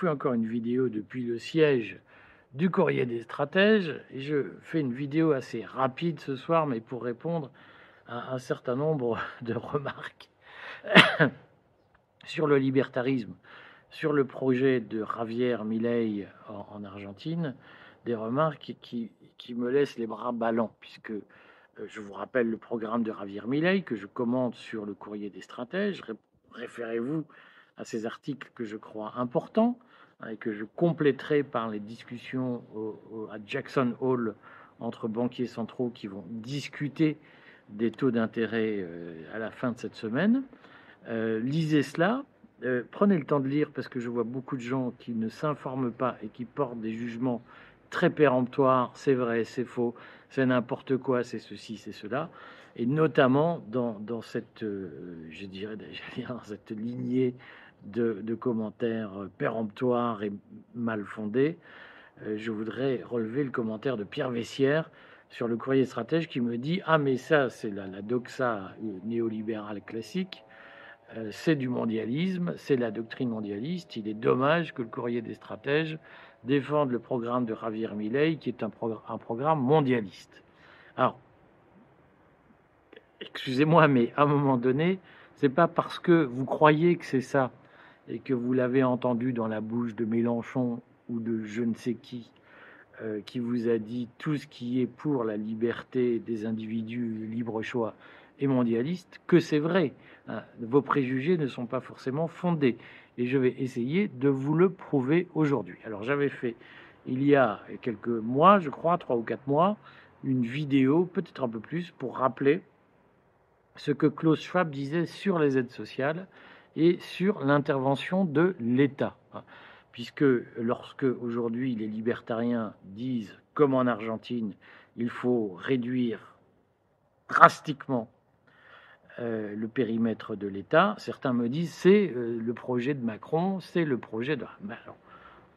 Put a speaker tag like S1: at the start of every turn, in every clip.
S1: Fais encore une vidéo depuis le siège du courrier des stratèges et je fais une vidéo assez rapide ce soir, mais pour répondre à un certain nombre de remarques sur le libertarisme, sur le projet de Javier Milei en, Argentine, des remarques qui, qui, me laissent les bras ballants, puisque euh, je vous rappelle le programme de Javier Milei que je commente sur le courrier des stratèges. Référez-vous à ces articles que je crois importants hein, et que je compléterai par les discussions à Jackson Hall entre banquiers centraux qui vont discuter des taux d'intérêt euh, à la fin de cette semaine. Euh, lisez cela, euh, prenez le temps de lire parce que je vois beaucoup de gens qui ne s'informent pas et qui portent des jugements très péremptoires, c'est vrai, c'est faux, c'est n'importe quoi, c'est ceci, c'est cela, et notamment dans, dans cette, je dirais, dans cette lignée de, commentaires péremptoires et mal fondés, euh, je voudrais relever le commentaire de Pierre Vessière sur le courrier stratège qui me dit Ah, mais ça, c'est la, doxa néolibérale classique, euh, c'est du mondialisme, c'est la doctrine mondialiste. Il est dommage que le courrier des stratèges défende le programme de Javier Milei, qui est un, un programme mondialiste. Alors, excusez-moi, mais à un moment donné, c'est pas parce que vous croyez que c'est ça et que vous l'avez entendu dans la bouche de Mélenchon ou de je ne sais qui, euh, qui vous a dit tout ce qui est pour la liberté des individus, libre choix et mondialiste, que c'est vrai. Hein. Vos préjugés ne sont pas forcément fondés. Et je vais essayer de vous le prouver aujourd'hui. Alors j'avais fait, il y a quelques mois, je crois, trois ou quatre mois, une vidéo, peut-être un peu plus, pour rappeler ce que Klaus Schwab disait sur les aides sociales et sur l'intervention de l'État. Puisque lorsque aujourd'hui les libertariens disent, comme en Argentine, il faut réduire drastiquement euh, le périmètre de l'État, certains me disent c'est euh, le projet de Macron, c'est le projet de...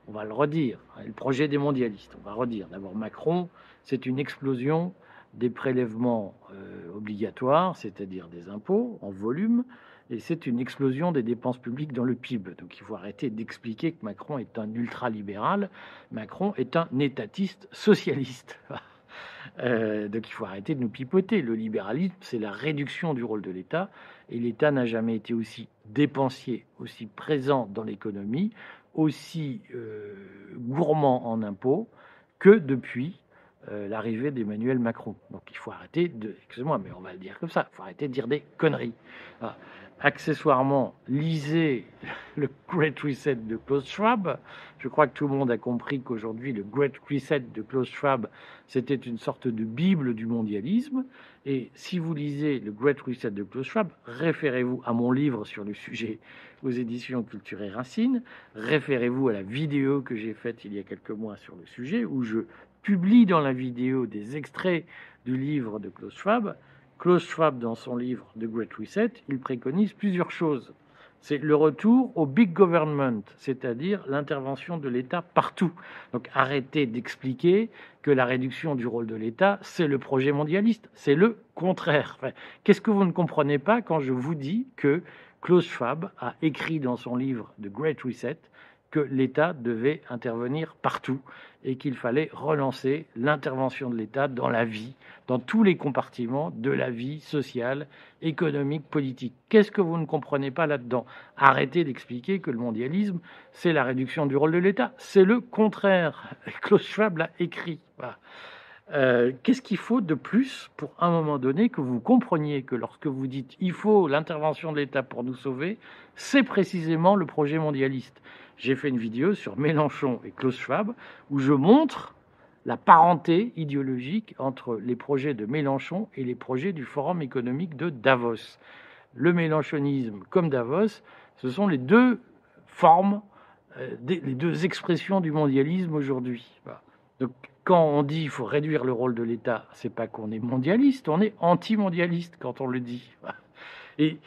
S1: On va le redire, hein, le projet des mondialistes, on va redire. D'abord Macron, c'est une explosion des prélèvements euh, obligatoires, c'est-à-dire des impôts en volume, et c'est une explosion des dépenses publiques dans le PIB. Donc il faut arrêter d'expliquer que Macron est un ultralibéral. Macron est un étatiste socialiste. Euh, donc il faut arrêter de nous pipoter. Le libéralisme, c'est la réduction du rôle de l'État. Et l'État n'a jamais été aussi dépensier, aussi présent dans l'économie, aussi euh, gourmand en impôts que depuis euh, l'arrivée d'Emmanuel Macron. Donc il faut arrêter de, excusez-moi, mais on va le dire comme ça, il faut arrêter de dire des conneries. Ah accessoirement, lisez le Great Reset de Klaus Schwab. Je crois que tout le monde a compris qu'aujourd'hui, le Great Reset de Klaus Schwab, c'était une sorte de Bible du mondialisme. Et si vous lisez le Great Reset de Klaus Schwab, référez-vous à mon livre sur le sujet aux éditions Culture et Racine. Référez-vous à la vidéo que j'ai faite il y a quelques mois sur le sujet, où je publie dans la vidéo des extraits du livre de Klaus Schwab. Klaus Schwab, dans son livre The Great Reset, il préconise plusieurs choses. C'est le retour au big government, c'est-à-dire l'intervention de l'État partout. Donc arrêtez d'expliquer que la réduction du rôle de l'État, c'est le projet mondialiste. C'est le contraire. Qu'est-ce que vous ne comprenez pas quand je vous dis que Klaus Schwab a écrit dans son livre The Great Reset que l'État devait intervenir partout et qu'il fallait relancer l'intervention de l'État dans la vie, dans tous les compartiments de la vie sociale, économique, politique. Qu'est-ce que vous ne comprenez pas là-dedans? Arrêtez d'expliquer que le mondialisme, c'est la réduction du rôle de l'État. C'est le contraire. Klaus Schwab l'a écrit. Euh, qu'est-ce qu'il faut de plus pour un moment donné que vous compreniez que lorsque vous dites il faut l'intervention de l'État pour nous sauver, c'est précisément le projet mondialiste j'ai fait une vidéo sur Mélenchon et Klaus Schwab où je montre la parenté idéologique entre les projets de Mélenchon et les projets du Forum économique de Davos. Le mélenchonisme comme Davos, ce sont les deux formes, euh, les deux expressions du mondialisme aujourd'hui. Donc, quand on dit qu'il faut réduire le rôle de l'État, c'est pas qu'on est mondialiste, on est anti-mondialiste quand on le dit. Et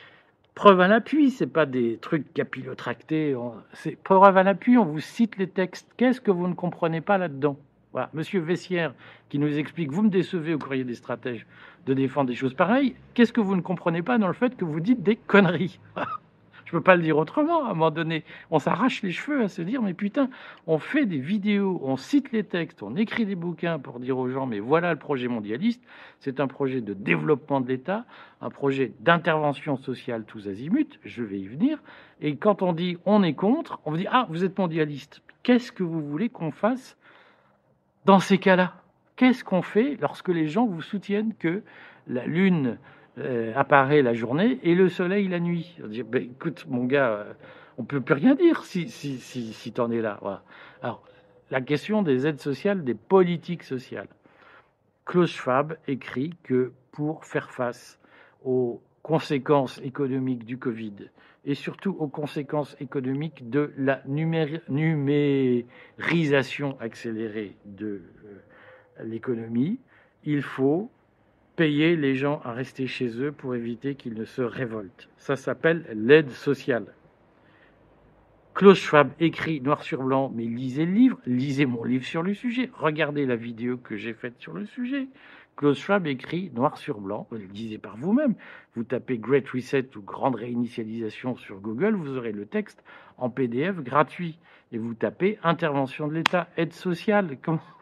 S1: preuve à l'appui, c'est pas des trucs capillotractés. C'est preuve à l'appui, on vous cite les textes. Qu'est-ce que vous ne comprenez pas là-dedans? Voilà. Monsieur Vessière qui nous explique, vous me décevez au courrier des stratèges de défendre des choses pareilles. Qu'est-ce que vous ne comprenez pas dans le fait que vous dites des conneries? Je peux pas le dire autrement. À un moment donné, on s'arrache les cheveux à se dire mais putain, on fait des vidéos, on cite les textes, on écrit des bouquins pour dire aux gens mais voilà le projet mondialiste. C'est un projet de développement de l'État, un projet d'intervention sociale tous azimuts. Je vais y venir. Et quand on dit on est contre, on vous dit ah vous êtes mondialiste. Qu'est-ce que vous voulez qu'on fasse dans ces cas-là? Qu'est-ce qu'on fait lorsque les gens vous soutiennent que la Lune euh, apparaît la journée et le Soleil la nuit ben, Écoute, mon gars, euh, on peut plus rien dire si, si, si, si tu en es là. Alors, la question des aides sociales, des politiques sociales. Klaus Schwab écrit que pour faire face aux conséquences économiques du Covid et surtout aux conséquences économiques de la numérisation accélérée de euh, l'économie, il faut payer les gens à rester chez eux pour éviter qu'ils ne se révoltent. Ça s'appelle l'aide sociale. Klaus Schwab écrit noir sur blanc, mais lisez le livre, lisez mon livre sur le sujet, regardez la vidéo que j'ai faite sur le sujet. Klaus Schwab écrit noir sur blanc, vous le lisez par vous-même. Vous tapez Great Reset ou Grande Réinitialisation sur Google, vous aurez le texte en PDF gratuit. Et vous tapez Intervention de l'État, aide sociale.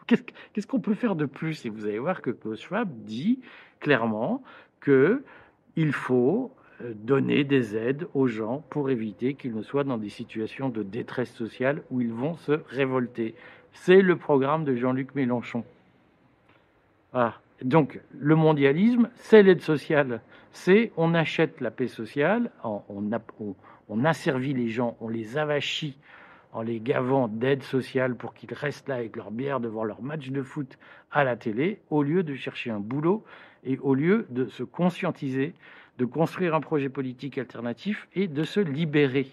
S1: Qu'est-ce qu'on peut faire de plus? Et vous allez voir que Klaus Schwab dit clairement qu'il faut euh, donner des aides aux gens pour éviter qu'ils ne soient dans des situations de détresse sociale où ils vont se révolter. C'est le programme de Jean-Luc Mélenchon. Ah. Donc le mondialisme, c'est l'aide sociale. C'est on achète la paix sociale, on, asservit les gens, on les avachit en les gavant d'aide sociale pour qu'ils restent là avec leur bière devant leur match de foot à la télé, au lieu de chercher un boulot et au lieu de se conscientiser, de construire un projet politique alternatif et de se libérer.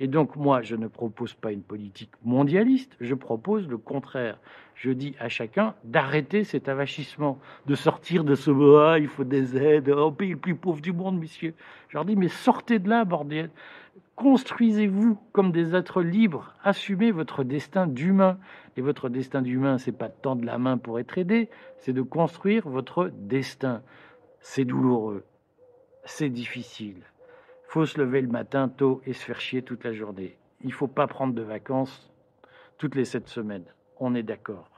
S1: Et donc moi, je ne propose pas une politique mondialiste, je propose le contraire. Je dis à chacun d'arrêter cet avachissement, de sortir de ce ah, il faut des aides, au pays le plus pauvre du monde, messieurs. Je leur dis, mais sortez de là, bordel. Construisez-vous comme des êtres libres, assumez votre destin d'humain. Et votre destin d'humain, c'est pas de tendre la main pour être aidé, c'est de construire votre destin. C'est douloureux, c'est difficile faut se lever le matin tôt et se faire chier toute la journée. Il faut pas prendre de vacances toutes les sept semaines. On est d'accord.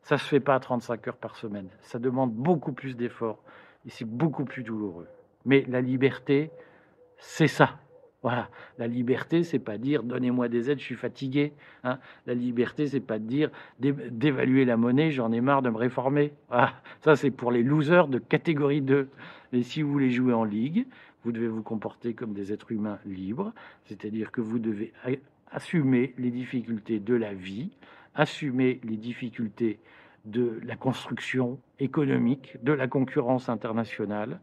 S1: Ça se fait pas à 35 heures par semaine. Ça demande beaucoup plus d'efforts et c'est beaucoup plus douloureux. Mais la liberté, c'est ça. Voilà, la liberté, c'est pas dire donnez-moi des aides, je suis fatigué. Hein. La liberté, c'est pas dire d'évaluer la monnaie, j'en ai marre de me réformer. Ça, c'est pour les losers de catégorie 2. Et si vous voulez jouer en ligue, vous devez vous comporter comme des êtres humains libres, c'est-à-dire que vous devez assumer les difficultés de la vie, assumer les difficultés de la construction économique, de la concurrence internationale,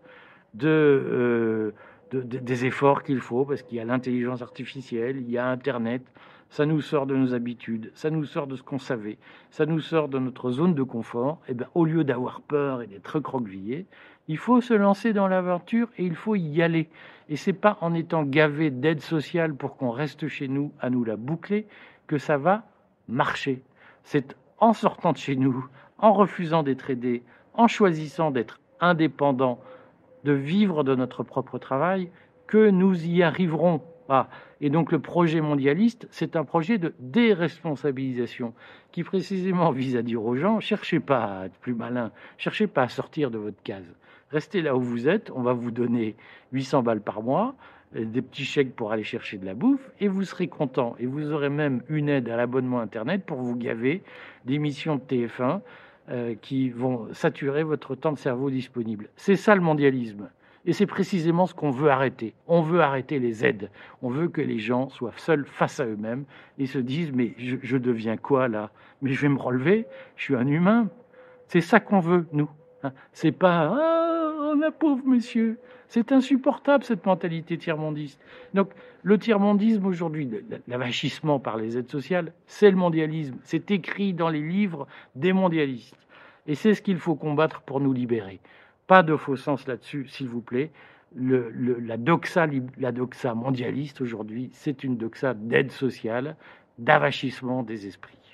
S1: de, euh, des efforts qu'il faut, parce qu'il y a l'intelligence artificielle, il y a Internet, ça nous sort de nos habitudes, ça nous sort de ce qu'on savait, ça nous sort de notre zone de confort, et bien au lieu d'avoir peur et d'être recroquevillé, il faut se lancer dans l'aventure et il faut y aller. Et c'est pas en étant gavé d'aide sociale pour qu'on reste chez nous à nous la boucler que ça va marcher. C'est en sortant de chez nous, en refusant d'être aidé, en choisissant d'être indépendant, de vivre de notre propre travail, que nous y arriverons. Ah. Et donc le projet mondialiste, c'est un projet de déresponsabilisation qui précisément vise à dire aux gens, cherchez pas à être plus malin, cherchez pas à sortir de votre case. Restez là où vous êtes, on va vous donner 800 balles par mois, euh, des petits chèques pour aller chercher de la bouffe, et vous serez content. Et vous aurez même une aide à l'abonnement Internet pour vous gaver d'émissions de TF1 euh, qui vont saturer votre temps de cerveau disponible. C'est ça le mondialisme. Et c'est précisément ce qu'on veut arrêter. On veut arrêter les aides. On veut que les gens soient seuls face à eux-mêmes et se disent mais je, deviens quoi là? Mais je vais me relever. Je suis un humain. C'est ça qu'on veut nous. Hein. C'est pas ah, oh, pauvre monsieur. C'est insupportable cette mentalité tiers-mondiste. Donc le tiers-mondisme aujourd'hui, l'avachissement par les aides sociales, c'est le mondialisme. C'est écrit dans les livres des mondialistes. Et c'est ce qu'il faut combattre pour nous libérer. Pas de faux sens là-dessus, s'il vous plaît. la, doxa, la doxa mondialiste aujourd'hui, c'est une doxa d'aide sociale, d'avachissement des esprits.